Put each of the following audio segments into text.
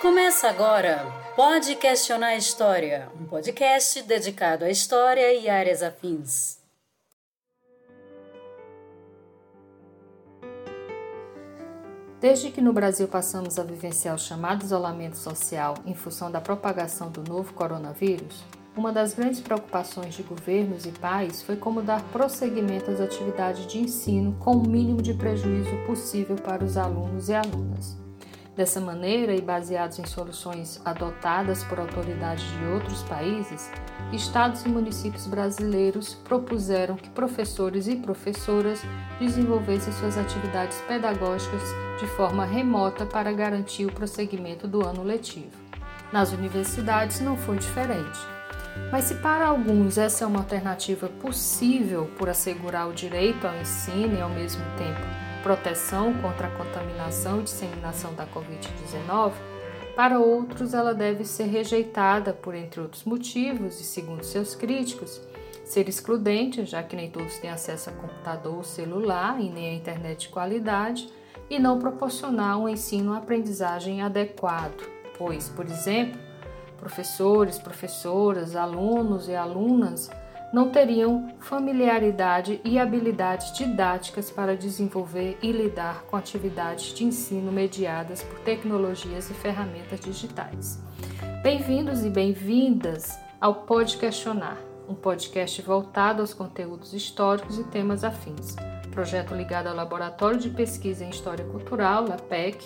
Começa agora Pode Questionar a História, um podcast dedicado à história e áreas afins. Desde que no Brasil passamos a vivenciar o chamado isolamento social em função da propagação do novo coronavírus, uma das grandes preocupações de governos e pais foi como dar prosseguimento às atividades de ensino com o mínimo de prejuízo possível para os alunos e alunas. Dessa maneira, e baseados em soluções adotadas por autoridades de outros países, estados e municípios brasileiros propuseram que professores e professoras desenvolvessem suas atividades pedagógicas de forma remota para garantir o prosseguimento do ano letivo. Nas universidades não foi diferente. Mas se para alguns essa é uma alternativa possível por assegurar o direito ao ensino e ao mesmo tempo proteção contra a contaminação e disseminação da Covid-19, para outros ela deve ser rejeitada por, entre outros motivos, e segundo seus críticos, ser excludente, já que nem todos têm acesso a computador ou celular e nem a internet de qualidade, e não proporcionar um ensino-aprendizagem adequado, pois, por exemplo, professores, professoras, alunos e alunas não teriam familiaridade e habilidades didáticas para desenvolver e lidar com atividades de ensino mediadas por tecnologias e ferramentas digitais. Bem-vindos e bem-vindas ao Pode Questionar, um podcast voltado aos conteúdos históricos e temas afins. Projeto ligado ao Laboratório de Pesquisa em História Cultural, LAPEC,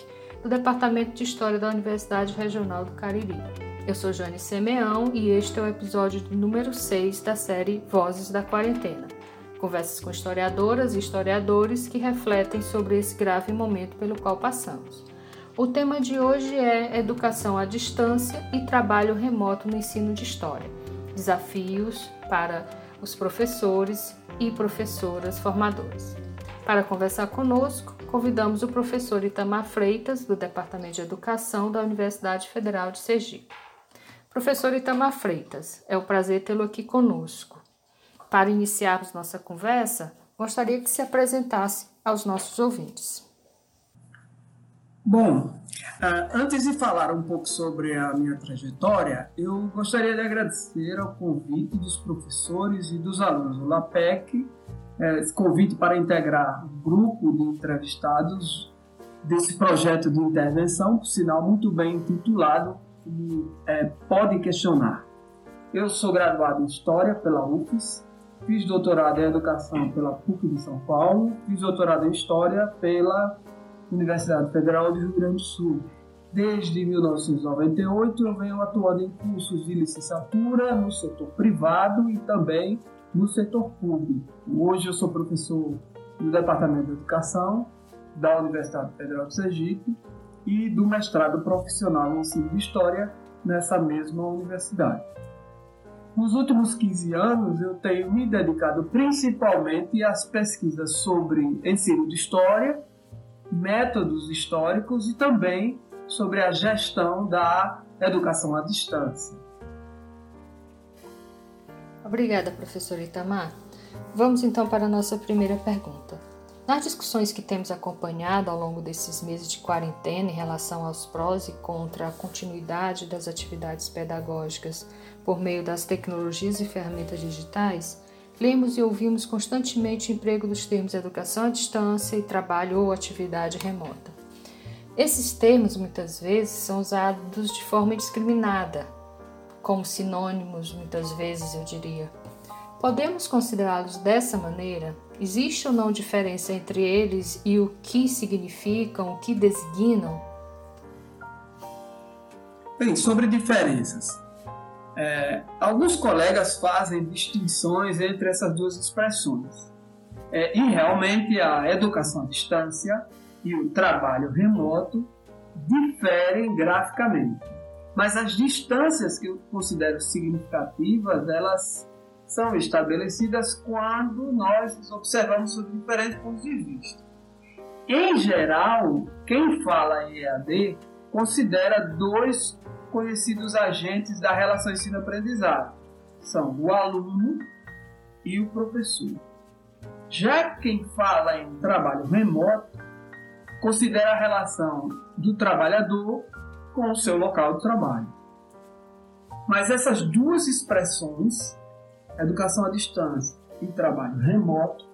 do Departamento de História da Universidade Regional do Cariri. Eu sou Jane Semeão e este é o episódio número 6 da série Vozes da Quarentena. Conversas com historiadoras e historiadores que refletem sobre esse grave momento pelo qual passamos. O tema de hoje é Educação à Distância e Trabalho Remoto no Ensino de História. Desafios para os professores e professoras formadores. Para conversar conosco, convidamos o professor Itamar Freitas, do Departamento de Educação da Universidade Federal de Sergipe. Professor Itamar Freitas, é um prazer tê-lo aqui conosco. Para iniciarmos nossa conversa, gostaria que se apresentasse aos nossos ouvintes. Bom, ah, antes de falar um pouco sobre a minha trajetória, eu gostaria de agradecer ao convite dos professores e dos alunos do LAPEC, eh, esse convite para integrar um grupo de entrevistados desse projeto de intervenção, por sinal muito bem intitulado que é, pode questionar. Eu sou graduado em História pela UFES, fiz doutorado em Educação pela PUC de São Paulo, fiz doutorado em História pela Universidade Federal do Rio Grande do Sul. Desde 1998 eu venho atuando em cursos de licenciatura no setor privado e também no setor público. Hoje eu sou professor no Departamento de Educação da Universidade Federal de Sergipe e do mestrado profissional em ensino de História nessa mesma universidade. Nos últimos 15 anos, eu tenho me dedicado principalmente às pesquisas sobre ensino de História, métodos históricos e também sobre a gestão da educação à distância. Obrigada, professor Itamar. Vamos então para a nossa primeira pergunta. Nas discussões que temos acompanhado ao longo desses meses de quarentena em relação aos prós e contra a continuidade das atividades pedagógicas por meio das tecnologias e ferramentas digitais, lemos e ouvimos constantemente o emprego dos termos educação à distância e trabalho ou atividade remota. Esses termos muitas vezes são usados de forma indiscriminada, como sinônimos, muitas vezes eu diria. Podemos considerá-los dessa maneira? Existe ou não diferença entre eles e o que significam, o que designam? Bem, sobre diferenças. É, alguns colegas fazem distinções entre essas duas expressões. É, e realmente a educação à distância e o trabalho remoto diferem graficamente. Mas as distâncias que eu considero significativas, elas são estabelecidas quando nós observamos sob diferentes pontos de vista. Em geral, quem fala em EAD considera dois conhecidos agentes da relação ensino-aprendizagem. São o aluno e o professor. Já quem fala em trabalho remoto considera a relação do trabalhador com o seu local de trabalho. Mas essas duas expressões, educação à distância e trabalho remoto,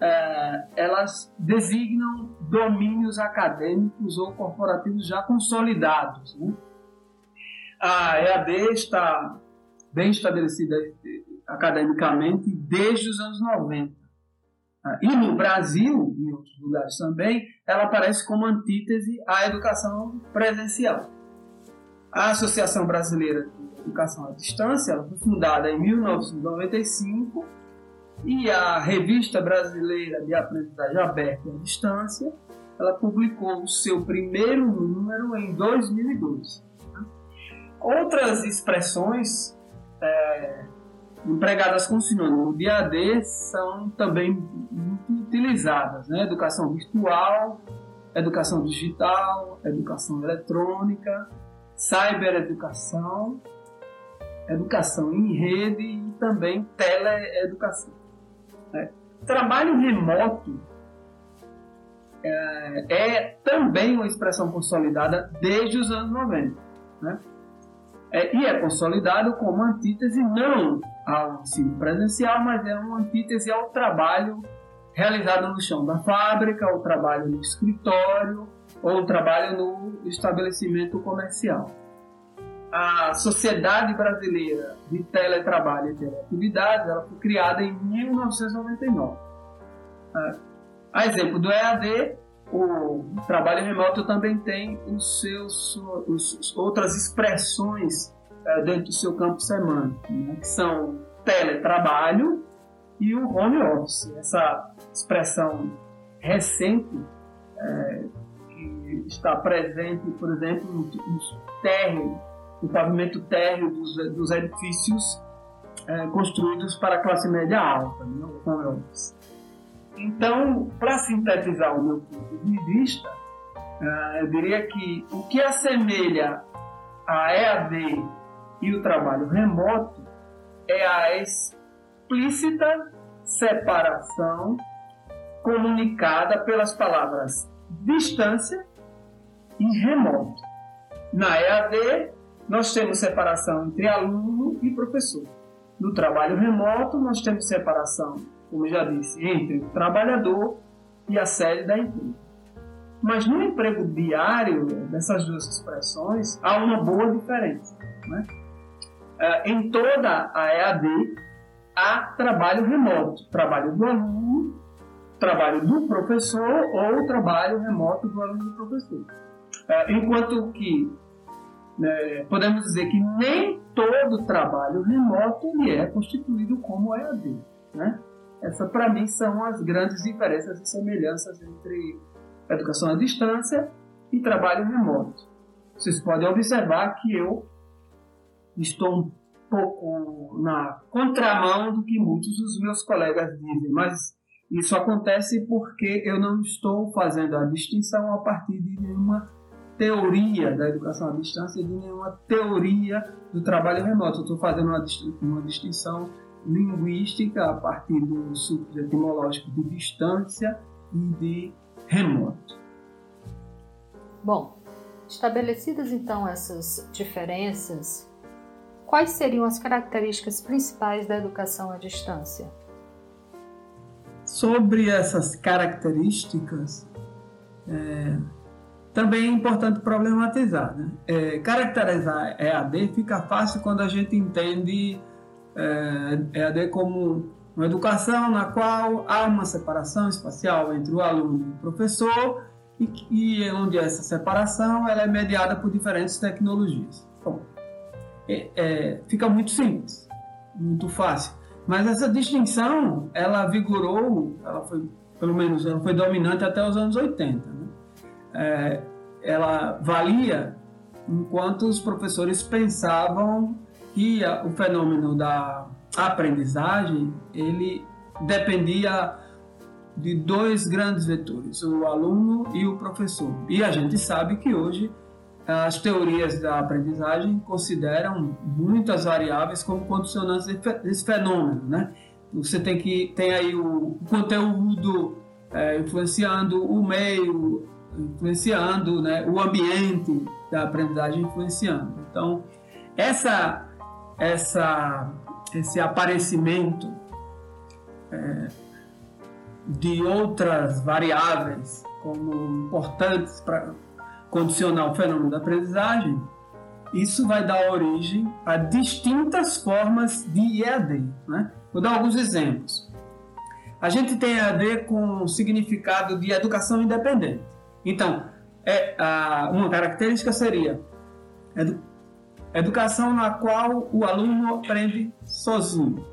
é, elas designam domínios acadêmicos ou corporativos já consolidados. Né? A EAD está bem estabelecida academicamente desde os anos 90. Ah, e no Brasil, e em outros lugares também, ela aparece como antítese à educação presencial. A Associação Brasileira Educação à Distância ela foi fundada em 1995 e a Revista Brasileira de Aprendizagem Aberta à Distância ela publicou o seu primeiro número em 2002. Outras expressões é, empregadas com sinônimo de AD são também muito utilizadas, né? Educação virtual, educação digital, educação eletrônica, cybereducação, educação em rede e também teleeducação. Né? Trabalho remoto é, é, também uma expressão consolidada desde os anos 90. Né? É, e é consolidado como antítese não ao ensino presencial, mas é uma antítese ao trabalho realizado no chão da fábrica, ao trabalho no escritório ou trabalho no estabelecimento comercial. A Sociedade Brasileira de Teletrabalho e Teleatividades ela foi criada em 1999. A exemplo do EAD, o trabalho remoto também tem os seus os, outras expressões é, dentro do seu campo semântico, né, que são teletrabalho e o home office. Essa expressão recente é, que está presente, por exemplo, nos térreos, no pavimento térreo dos, dos edifícios é, construídos para a classe média alta, né, o home office. Então, para sintetizar o meu ponto de vista, uh, eu diria que o que assemelha a EAD e o trabalho remoto é a explícita separação comunicada pelas palavras distância e remoto. Na EAD, nós temos separação entre aluno e professor. No trabalho remoto, nós temos separação como já disse, entre o trabalhador e a sede da empresa. Mas no emprego diário dessas duas expressões há uma boa diferença. Né? É, em toda a EAD há trabalho remoto, trabalho do aluno, trabalho do professor ou trabalho remoto do aluno e do professor. É, enquanto que né, podemos dizer que nem todo trabalho remoto é constituído como EAD. Né? Essa, para mim, são as grandes diferenças e semelhanças entre educação à distância e trabalho remoto. Vocês podem observar que eu estou um pouco na contramão do que muitos dos meus colegas dizem, mas isso acontece porque eu não estou fazendo a distinção a partir de nenhuma teoria da educação à distância, de nenhuma teoria do trabalho remoto. Estou fazendo uma, uma distinção linguística a partir do suco etimológico de distância e de remoto. Bom, estabelecidas então essas diferenças, quais seriam as características principais da educação à distância? Sobre essas características, é, também é importante problematizar. Né? É, caracterizar EAD fica fácil quando a gente entende é, EAD como uma educação na qual há uma separação espacial entre o aluno e o professor e, e onde essa separação ela é mediada por diferentes tecnologias. Bom, é, é, fica muito simples, muito fácil. Mas essa distinção, ela vigorou, ela foi, pelo menos, ela foi dominante até os anos 80. É, ela valia enquanto os professores pensavam que o fenômeno da aprendizagem ele dependia de dois grandes vetores, o aluno e o professor. E a gente sabe que hoje as teorias da aprendizagem consideram muitas variáveis como condicionantes desse fenômeno, né? Você tem que tem aí o conteúdo é, influenciando o meio, influenciando, né? o ambiente da aprendizagem influenciando. Então, essa, essa, esse aparecimento é, de outras variáveis como importantes para condicionar o fenômeno da aprendizagem, isso vai dar origem a distintas formas de EAD. Né? Vou dar alguns exemplos. A gente tem EAD com significado de educação independente. Então, é, a, uma característica seria edu, educação na qual o aluno aprende sozinho.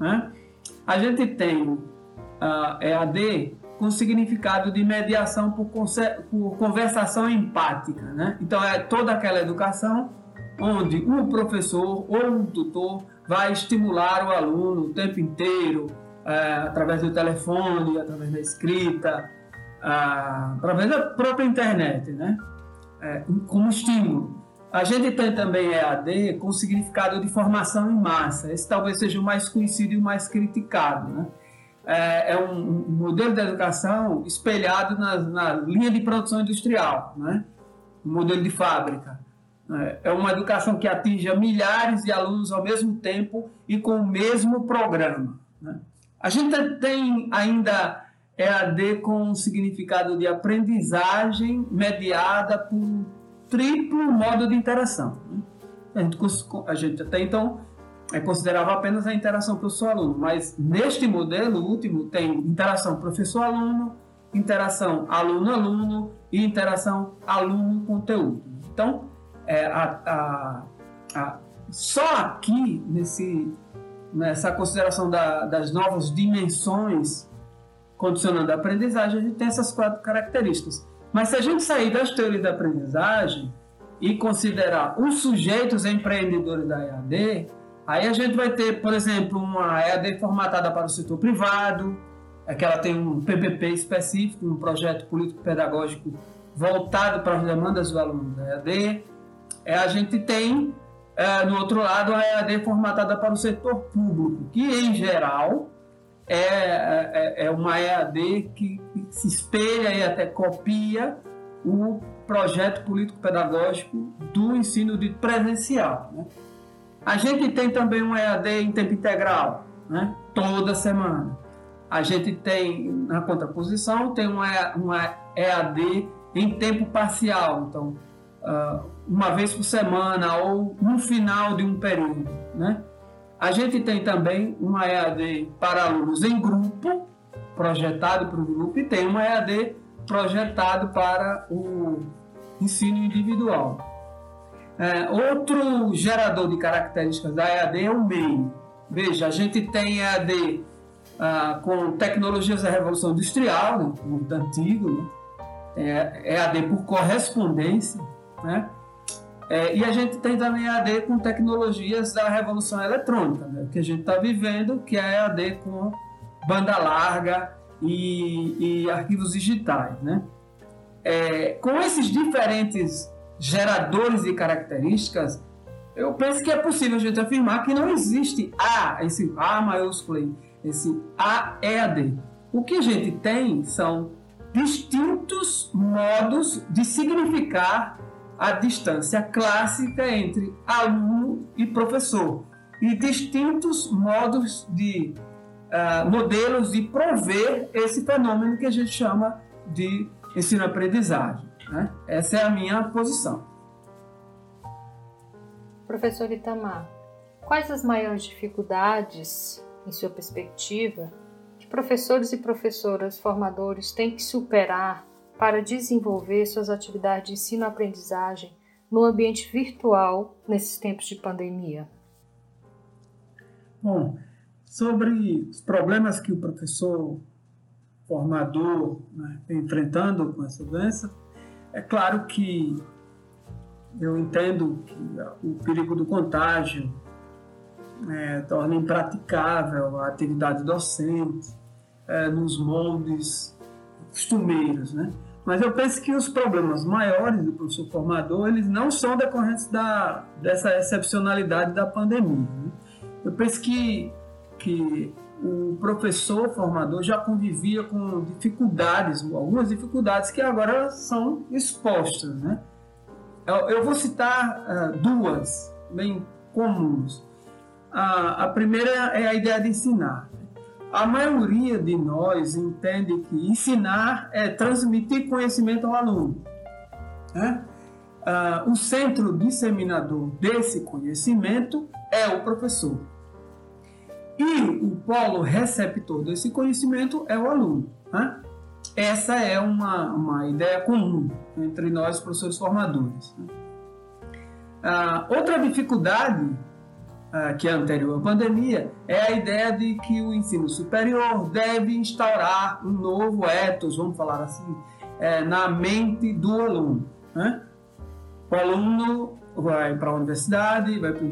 Né? A gente tem a EAD com significado de mediação por, por conversação empática. Né? Então, é toda aquela educação onde o professor ou um tutor vai estimular o aluno o tempo inteiro, é, através do telefone, através da escrita, através da própria internet, né? É, como estímulo. A gente tem também EAD com significado de formação em massa. Esse talvez seja o mais conhecido e o mais criticado, né? É, é um, modelo de educação espelhado na, na, linha de produção industrial, né? Um modelo de fábrica. É, é uma educação que atinge milhares de alunos ao mesmo tempo e com o mesmo programa. Né? A gente tem ainda EAD com um significado de aprendizagem mediada por um triplo modo de interação. Né? A gente, a gente até então é, considerava apenas a interação professor-aluno, mas neste modelo último tem interação professor-aluno, interação aluno-aluno e interação aluno-conteúdo. Então, é, a, a, a, só aqui nesse nessa consideração da, das novas dimensões condicionando a aprendizagem, a gente tem essas quatro características. Mas se a gente sair das teorias da aprendizagem e considerar os sujeitos empreendedores da EAD, aí a gente vai ter, por exemplo, uma EAD formatada para o setor privado, é que ela tem um PPP específico, um projeto político-pedagógico voltado para as demandas do aluno da EAD. É, a gente tem é, no outro lado, a EAD formatada para o setor público, que em geral é, é, é uma EAD que, se espelha e até copia o projeto político-pedagógico do ensino de presencial. Né? A gente tem também uma EAD em tempo integral, né? toda semana. A gente tem, na contraposição, tem uma, EAD em tempo parcial. Então, uh, uma vez por semana ou no final de um período. Né? A gente tem também uma EAD para alunos em grupo, projetado para o grupo, e tem uma EAD projetado para o ensino individual. É, outro gerador de características da EAD é o MEI. Veja, a gente tem EAD ah, com tecnologias da Revolução Industrial, né, muito antigo, né? é, EAD por correspondência, né? É, e a gente tem também AD com tecnologias da revolução eletrônica, né? que a gente está vivendo, que é AD com banda larga e, e arquivos digitais. Né? É, com esses diferentes geradores de características, eu penso que é possível a gente afirmar que não existe A, esse A maiúsculo, esse AEAD. O que a gente tem são distintos modos de significar a distância clássica entre aluno e professor e distintos modos de uh, modelos de prover esse fenômeno que a gente chama de ensino-aprendizagem. Né? Essa é a minha posição. Professor Itamar, quais as maiores dificuldades, em sua perspectiva, que professores e professoras formadores têm que superar para desenvolver suas atividades de ensino-aprendizagem no ambiente virtual nesses tempos de pandemia? Bom, sobre os problemas que o professor formador né, enfrentando com essa doença, é claro que eu entendo que o perigo do contágio é, torna impraticável a atividade docente é, nos moldes costumeiros, né? Mas eu penso que os problemas maiores do professor formador, eles não são decorrentes da, dessa excepcionalidade da pandemia. Né? Eu penso que, que o professor formador já convivia com dificuldades, algumas dificuldades que agora são expostas. Né? Eu, eu vou citar uh, duas bem comuns. A, a primeira é a ideia de ensinar. A maioria de nós entende que ensinar é transmitir conhecimento ao aluno. Né? Uh, o centro disseminador desse conhecimento é o professor. E o polo receptor desse conhecimento é o aluno. Né? Essa é uma, uma ideia comum entre nós, professores formadores. Né? Uh, outra dificuldade que é anterior à pandemia é a ideia de que o ensino superior deve instaurar um novo ethos, vamos falar assim, é, na mente do aluno. Né? O aluno vai para a universidade, vai para o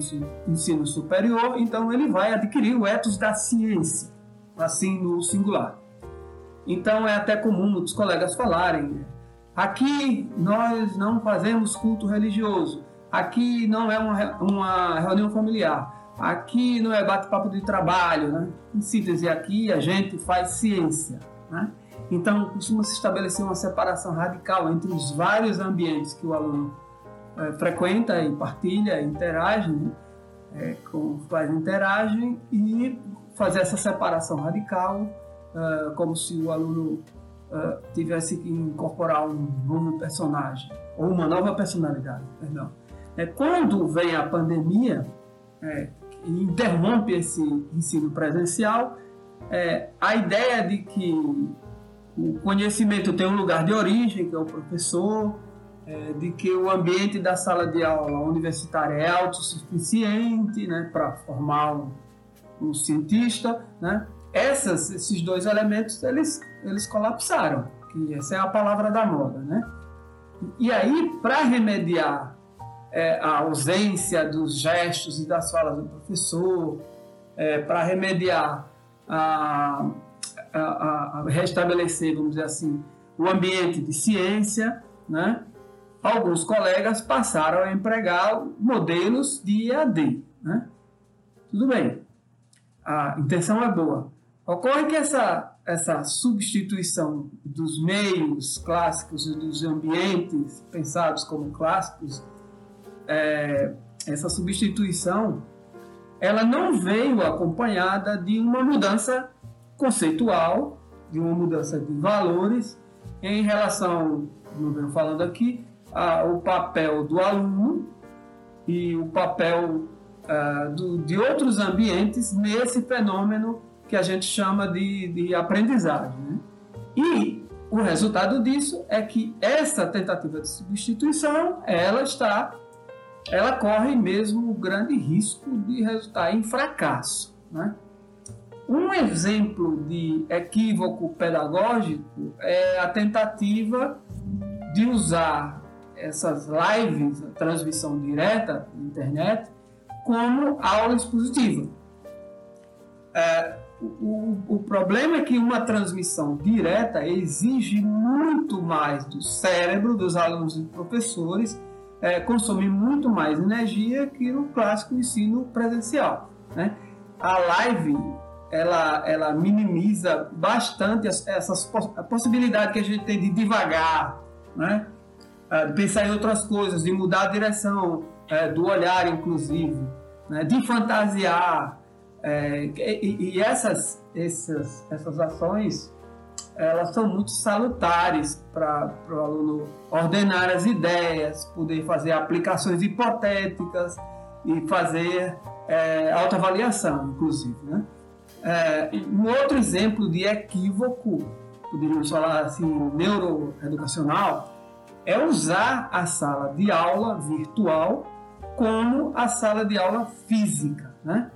ensino superior, então ele vai adquirir o ethos da ciência, assim no singular. Então é até comum muitos colegas falarem: aqui nós não fazemos culto religioso, aqui não é uma, uma reunião familiar, aqui não é bate-papo de trabalho, né? Em síntese, aqui a gente faz ciência, né? Então costuma se estabelecer uma separação radical entre os vários ambientes que o aluno é, frequenta e partilha, interage né, é, com os quais interagem e fazer essa separação radical, é, como se o aluno é, tivesse que incorporar um novo personagem ou uma nova personalidade, perdão. É, quando vem a pandemia é, e interrompe esse ensino presencial, a ideia de que o conhecimento tem um lugar de origem, que é o professor, é, de que o ambiente da sala de aula universitária é autossuficiente né, para formar um, um, cientista. Né? Essas, esses dois elementos eles, eles colapsaram, que essa é a palavra da moda. Né? E aí, para remediar é, a ausência dos gestos e das falas do professor, é, para remediar a, a, a, restabelecer, vamos dizer assim, o ambiente de ciência, né? alguns colegas passaram a empregar modelos de EAD. Né? Tudo bem, a intenção é boa. Ocorre que essa, essa substituição dos meios clássicos e dos ambientes pensados como clássicos, é, essa substituição, ela não veio acompanhada de uma mudança conceitual, de uma mudança de valores em relação, como venho falando aqui, ah, o papel do aluno e o papel ah, do, de outros ambientes nesse fenômeno que a gente chama de, de aprendizagem. Né? E o resultado disso é que essa tentativa de substituição, ela está, ela corre mesmo o grande risco de resultar em fracasso. Né? Um exemplo de equívoco pedagógico é a tentativa de usar essas lives, a transmissão direta na internet, como aula expositiva. É, o, o, problema é que uma transmissão direta exige muito mais do cérebro dos alunos e professores, é, consome muito mais energia que no clássico ensino presencial. Né? A live ela, ela minimiza bastante essas a possibilidade que a gente tem de devagar, né? É, de pensar em outras coisas, de mudar a direção é, do olhar, inclusive, né? de fantasiar. É, e, e essas, essas, essas ações elas são muito salutares para o aluno ordenar as ideias, poder fazer aplicações hipotéticas e fazer é, autoavaliação, inclusive. Né? É, um outro exemplo de equívoco, poderíamos falar assim, neuroeducacional, é usar a sala de aula virtual como a sala de aula física. Né?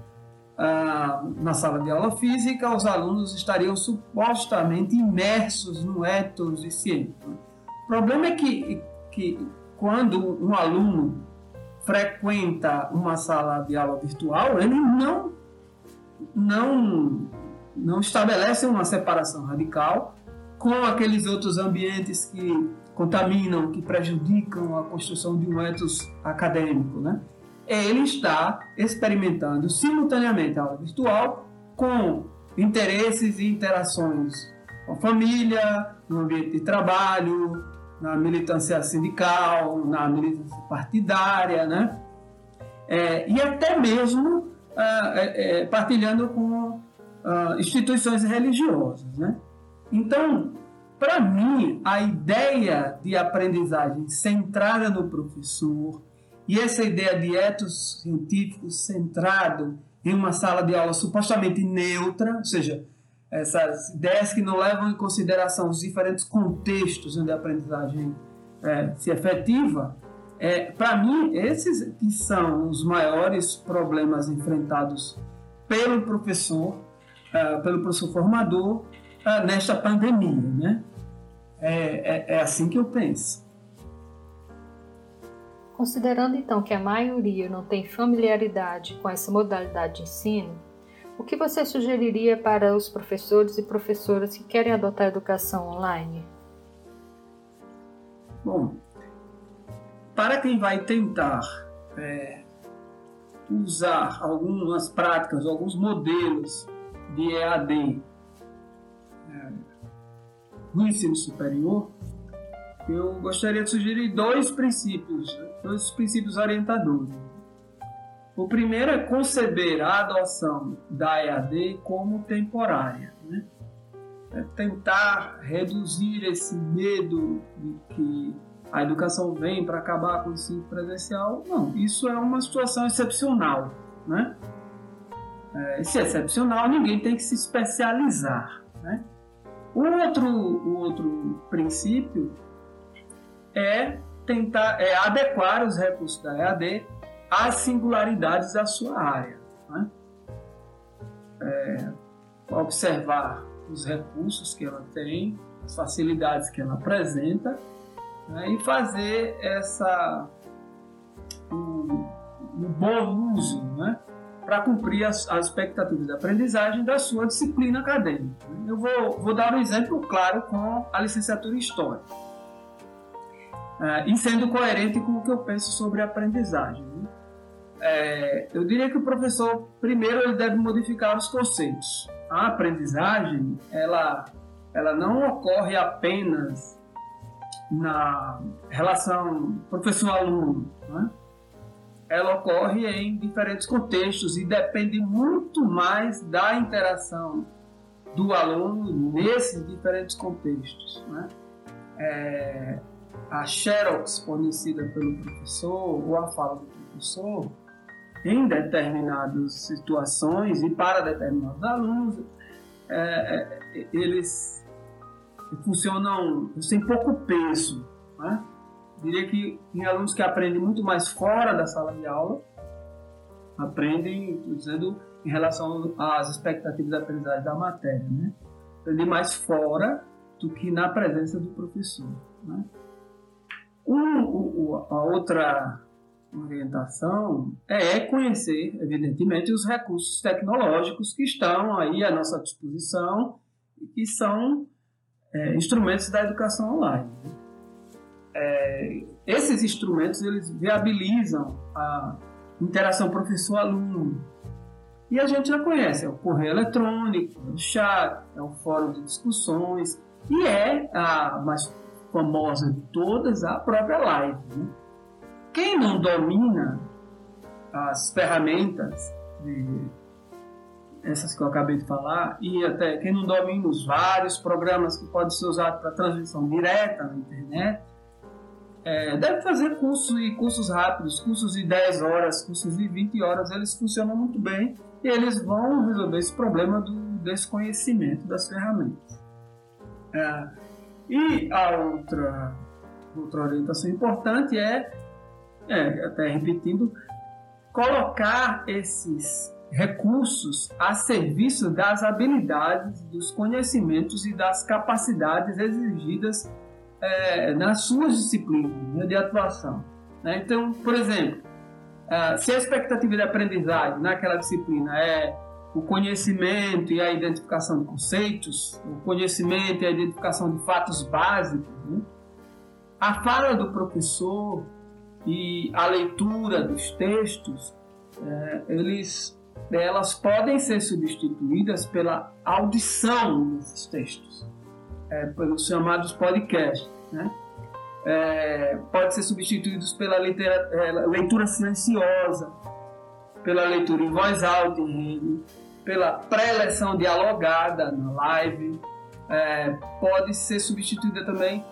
Ah, na sala de aula física, os alunos estariam supostamente imersos no ethos de ciência. O problema é que, que quando um aluno frequenta uma sala de aula virtual, ele não, não, não estabelece uma separação radical com aqueles outros ambientes que contaminam, que prejudicam a construção de um ethos acadêmico. Né? Ele está experimentando simultaneamente a aula virtual com interesses e interações com a família, no ambiente de trabalho, na militância sindical, na militância partidária, né? É, e até mesmo ah, é, é, partilhando com ah, instituições religiosas, né? Então, para mim, a ideia de aprendizagem centrada no professor e essa ideia de etos científico centrado em uma sala de aula supostamente neutra, ou seja, essas ideias que não levam em consideração os diferentes contextos onde a aprendizagem é, se efetiva, é, para mim, esses que são os maiores problemas enfrentados pelo professor, é, pelo professor formador, é, nesta pandemia. Né? É, é, é assim que eu penso. Considerando então que a maioria não tem familiaridade com essa modalidade de ensino, o que você sugeriria para os professores e professoras que querem adotar a educação online? Bom, para quem vai tentar é, usar algumas práticas, alguns modelos de EAD é, no ensino superior, eu gostaria de sugerir dois princípios, dois princípios orientadores. O primeiro é conceber a adoção da EAD como temporária. Né? É tentar reduzir esse medo de que a educação vem para acabar com o ensino presencial. Não, isso é uma situação excepcional. Né? É, se é excepcional, ninguém tem que se especializar. Né? O outro, o outro princípio é tentar é adequar os recursos da EAD às singularidades da sua área. Né? É, observar os recursos que ela tem, as facilidades que ela apresenta né? e fazer essa um, um bom uso né? para cumprir as, as, expectativas de aprendizagem da sua disciplina acadêmica. Eu vou, vou dar um exemplo claro com a licenciatura em História uh, e sendo coerente com o que eu penso sobre aprendizagem. Né? É, eu diria que o professor, primeiro, ele deve modificar os conceitos. A aprendizagem, ela, ela não ocorre apenas na relação professor-aluno, né? ela ocorre em diferentes contextos e depende muito mais da interação do aluno nesses diferentes contextos. Né? É, a xerox fornecida pelo professor ou a fala do professor em determinadas situações e para determinados alunos, é, é, eles funcionam sem pouco peso. Né? Diria que tem alunos que aprendem muito mais fora da sala de aula, aprendem, dizendo, em relação às expectativas de aprendizagem da matéria, né? aprendem mais fora do que na presença do professor. Né? Um, a outra orientação é conhecer, evidentemente, os recursos tecnológicos que estão aí à nossa disposição e que são é, instrumentos da educação online. É, esses instrumentos eles viabilizam a interação professor-aluno. E a gente já conhece, é o correio eletrônico, é o chat, é o fórum de discussões e é a mais famosa de todas, a própria live. Né? Quem não domina as ferramentas de essas que eu acabei de falar, e até quem não domina os vários programas que podem ser usados para transmissão direta na internet, é, deve fazer cursos e cursos rápidos, cursos de 10 horas, cursos de 20 horas, eles funcionam muito bem e eles vão resolver esse problema do desconhecimento das ferramentas. É, e a outra, outra orientação importante é, é, até repetindo, colocar esses recursos a serviço das habilidades, dos conhecimentos e das capacidades exigidas é, nas suas disciplinas né, de atuação. Né? Então, por exemplo, é, se a expectativa de aprendizagem naquela disciplina é o conhecimento e a identificação de conceitos, o conhecimento e a identificação de fatos básicos, né? a fala do professor e a leitura dos textos, é, eles elas podem ser substituídas pela audição desses textos, é, pelos chamados podcasts. Né? É, pode ser substituídos pela é, leitura silenciosa, pela leitura em voz alta em rede, pela pré-leção dialogada na live, é, pode ser substituída também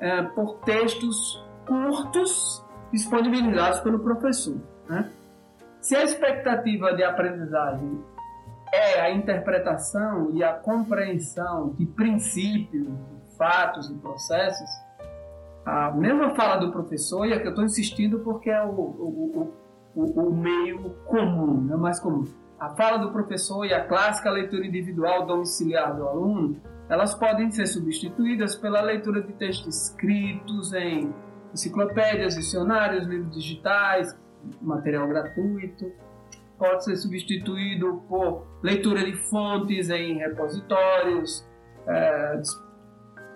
é, por textos curtos disponibilizados pelo professor. Né? Se a expectativa de aprendizagem é a interpretação e a compreensão de princípios, fatos e processos, a mesma fala do professor, e é que eu estou insistindo porque é o, o, o, o meio comum, é mais comum. A fala do professor e a clássica leitura individual domiciliar do aluno, elas podem ser substituídas pela leitura de textos escritos em enciclopédias, dicionários, livros digitais, material gratuito. Pode ser substituído por leitura de fontes em repositórios é,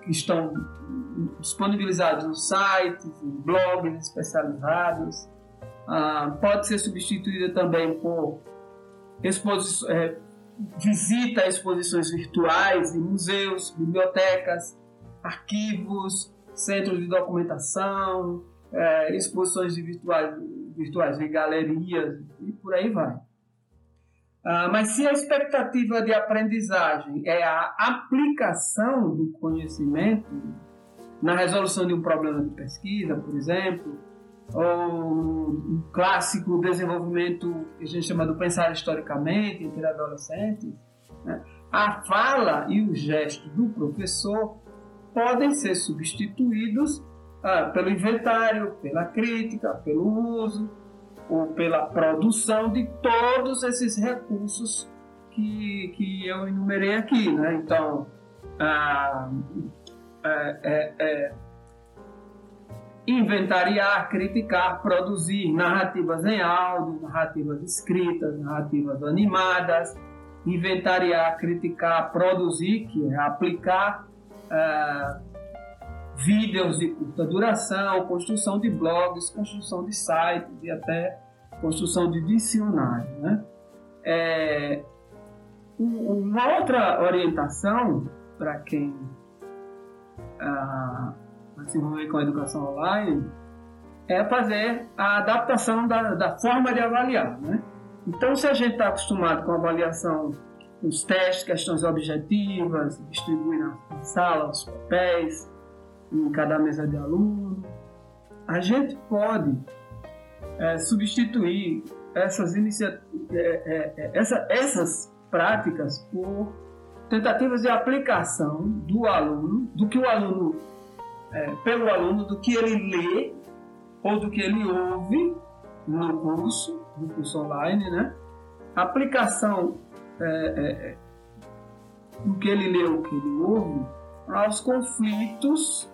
que estão disponibilizados nos sites, em blogs especializados. Ah, pode ser substituída também por é, visita exposições virtuais em museus, bibliotecas, arquivos, centros de documentação, é, exposições de virtuais, virtuais em galerias e por aí vai. Ah, mas se a expectativa de aprendizagem é a aplicação do conhecimento na resolução de um problema de pesquisa, por exemplo, ou um clássico desenvolvimento que a gente chama do pensar historicamente entre adolescentes, né? a fala e o gesto do professor podem ser substituídos ah, pelo inventário, pela crítica, pelo uso ou pela produção de todos esses recursos que, que eu enumerei aqui. Né? Então, ah, é, é, é, inventariar, criticar, produzir narrativas em áudio, narrativas escritas, narrativas animadas, inventariar, criticar, produzir, que é aplicar uh, vídeos de curta duração, construção de blogs, construção de sites e até construção de dicionário. Né? É, uma outra orientação para quem uh, se envolver com a educação online é fazer a adaptação da, da forma de avaliar. Né? Então, se a gente está acostumado com a avaliação, os testes, questões objetivas, distribuir na sala os papéis, em cada mesa de aluno, a gente pode é, substituir essas, inicia é, é, é, essa, essas práticas por tentativas de aplicação do aluno, do que o aluno é, pelo aluno do que ele lê ou do que ele ouve no curso, no curso online, né? Aplicação é, é, é do que ele lê ou do que ele ouve aos conflitos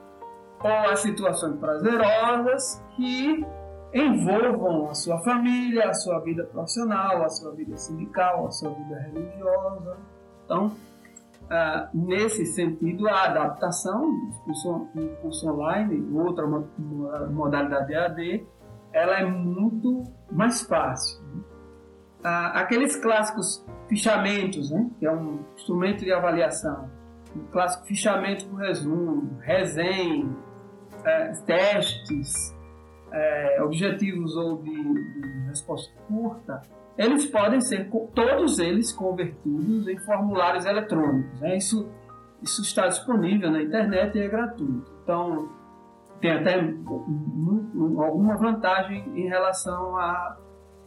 ou às situações prazerosas que envolvam a sua família, a sua vida profissional, a sua vida sindical, a sua vida religiosa. Então, ah, nesse sentido, a adaptação do curso, online, outra modalidade AD, ela é muito mais fácil. Ah, aqueles clássicos fichamentos, né, que é um instrumento de avaliação, o clássico fichamento por resumo, resenha, é, testes, é, objetivos ou de resposta curta, eles podem ser, todos eles, convertidos em formulários eletrônicos. Né? Isso, isso está disponível na internet e é gratuito. Então, tem até alguma vantagem em relação à,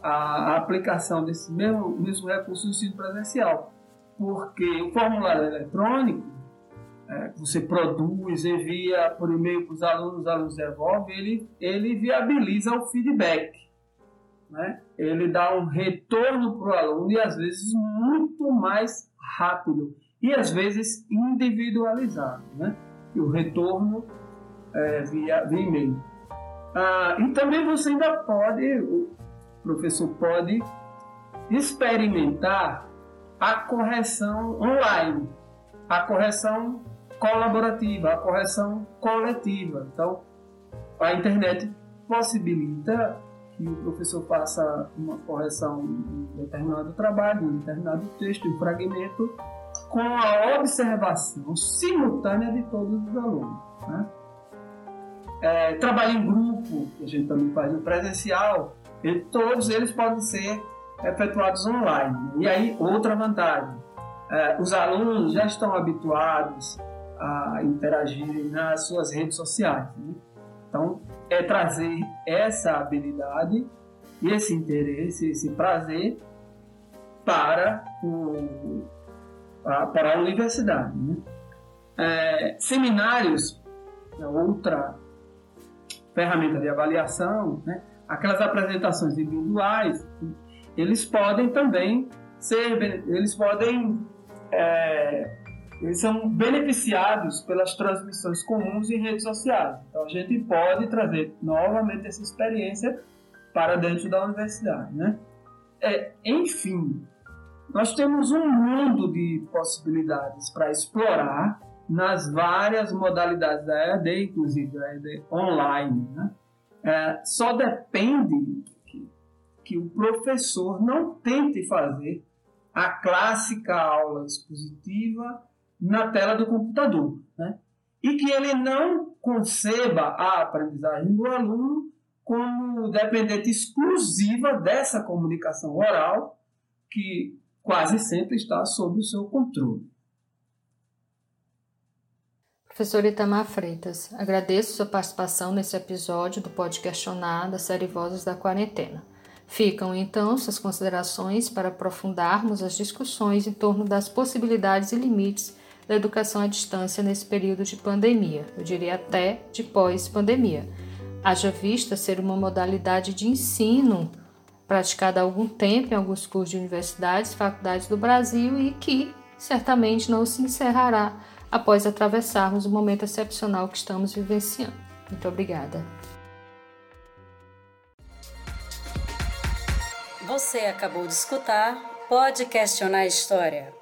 à aplicação desse mesmo, mesmo recurso no ensino presencial. Porque o formulário eletrônico, é, você produz, envia por e-mail para os alunos, os alunos devolvem, ele, ele viabiliza o feedback né, ele dá um retorno para o aluno e às vezes muito mais rápido e às vezes individualizado, né? E o retorno é, via, via e-mail. Ah, e também você ainda pode, o professor pode experimentar a correção online, a correção colaborativa, a correção coletiva. Então, a internet possibilita que o professor faça uma correção em determinado trabalho, em determinado texto, em fragmento, com a observação simultânea de todos os alunos. Né? É, trabalho em grupo, que a gente também faz no presencial, todos eles podem ser efetuados online. E aí, outra vantagem, é, os alunos já estão habituados a interagir nas suas redes sociais. Né? É trazer essa habilidade e esse interesse, esse prazer para, o, para a universidade. Né? É, seminários, é outra ferramenta de avaliação, né? aquelas apresentações individuais, eles podem também ser, eles podem, é, eles são beneficiados pelas transmissões comuns em redes sociais. Então a gente pode trazer novamente essa experiência para dentro da universidade, né? É, enfim, nós temos um mundo de possibilidades para explorar nas várias modalidades da EAD, inclusive da EAD online. Né? É, só depende que, que o professor não tente fazer a clássica aula expositiva na tela do computador. Né? E que ele não conceba a aprendizagem do aluno como dependente exclusiva dessa comunicação oral que quase sempre está sob o seu controle. Professor Itamar Freitas, agradeço sua participação nesse episódio do Pode Questionar da série Vozes da Quarentena. Ficam então suas considerações para aprofundarmos as discussões em torno das possibilidades e limites da educação à distância nesse período de pandemia, eu diria até de pós-pandemia. Haja vista ser uma modalidade de ensino praticada há algum tempo em alguns cursos de universidades faculdades do Brasil e que certamente não se encerrará após atravessarmos o momento excepcional que estamos vivenciando. Muito obrigada. Você acabou de escutar Pode Questionar a História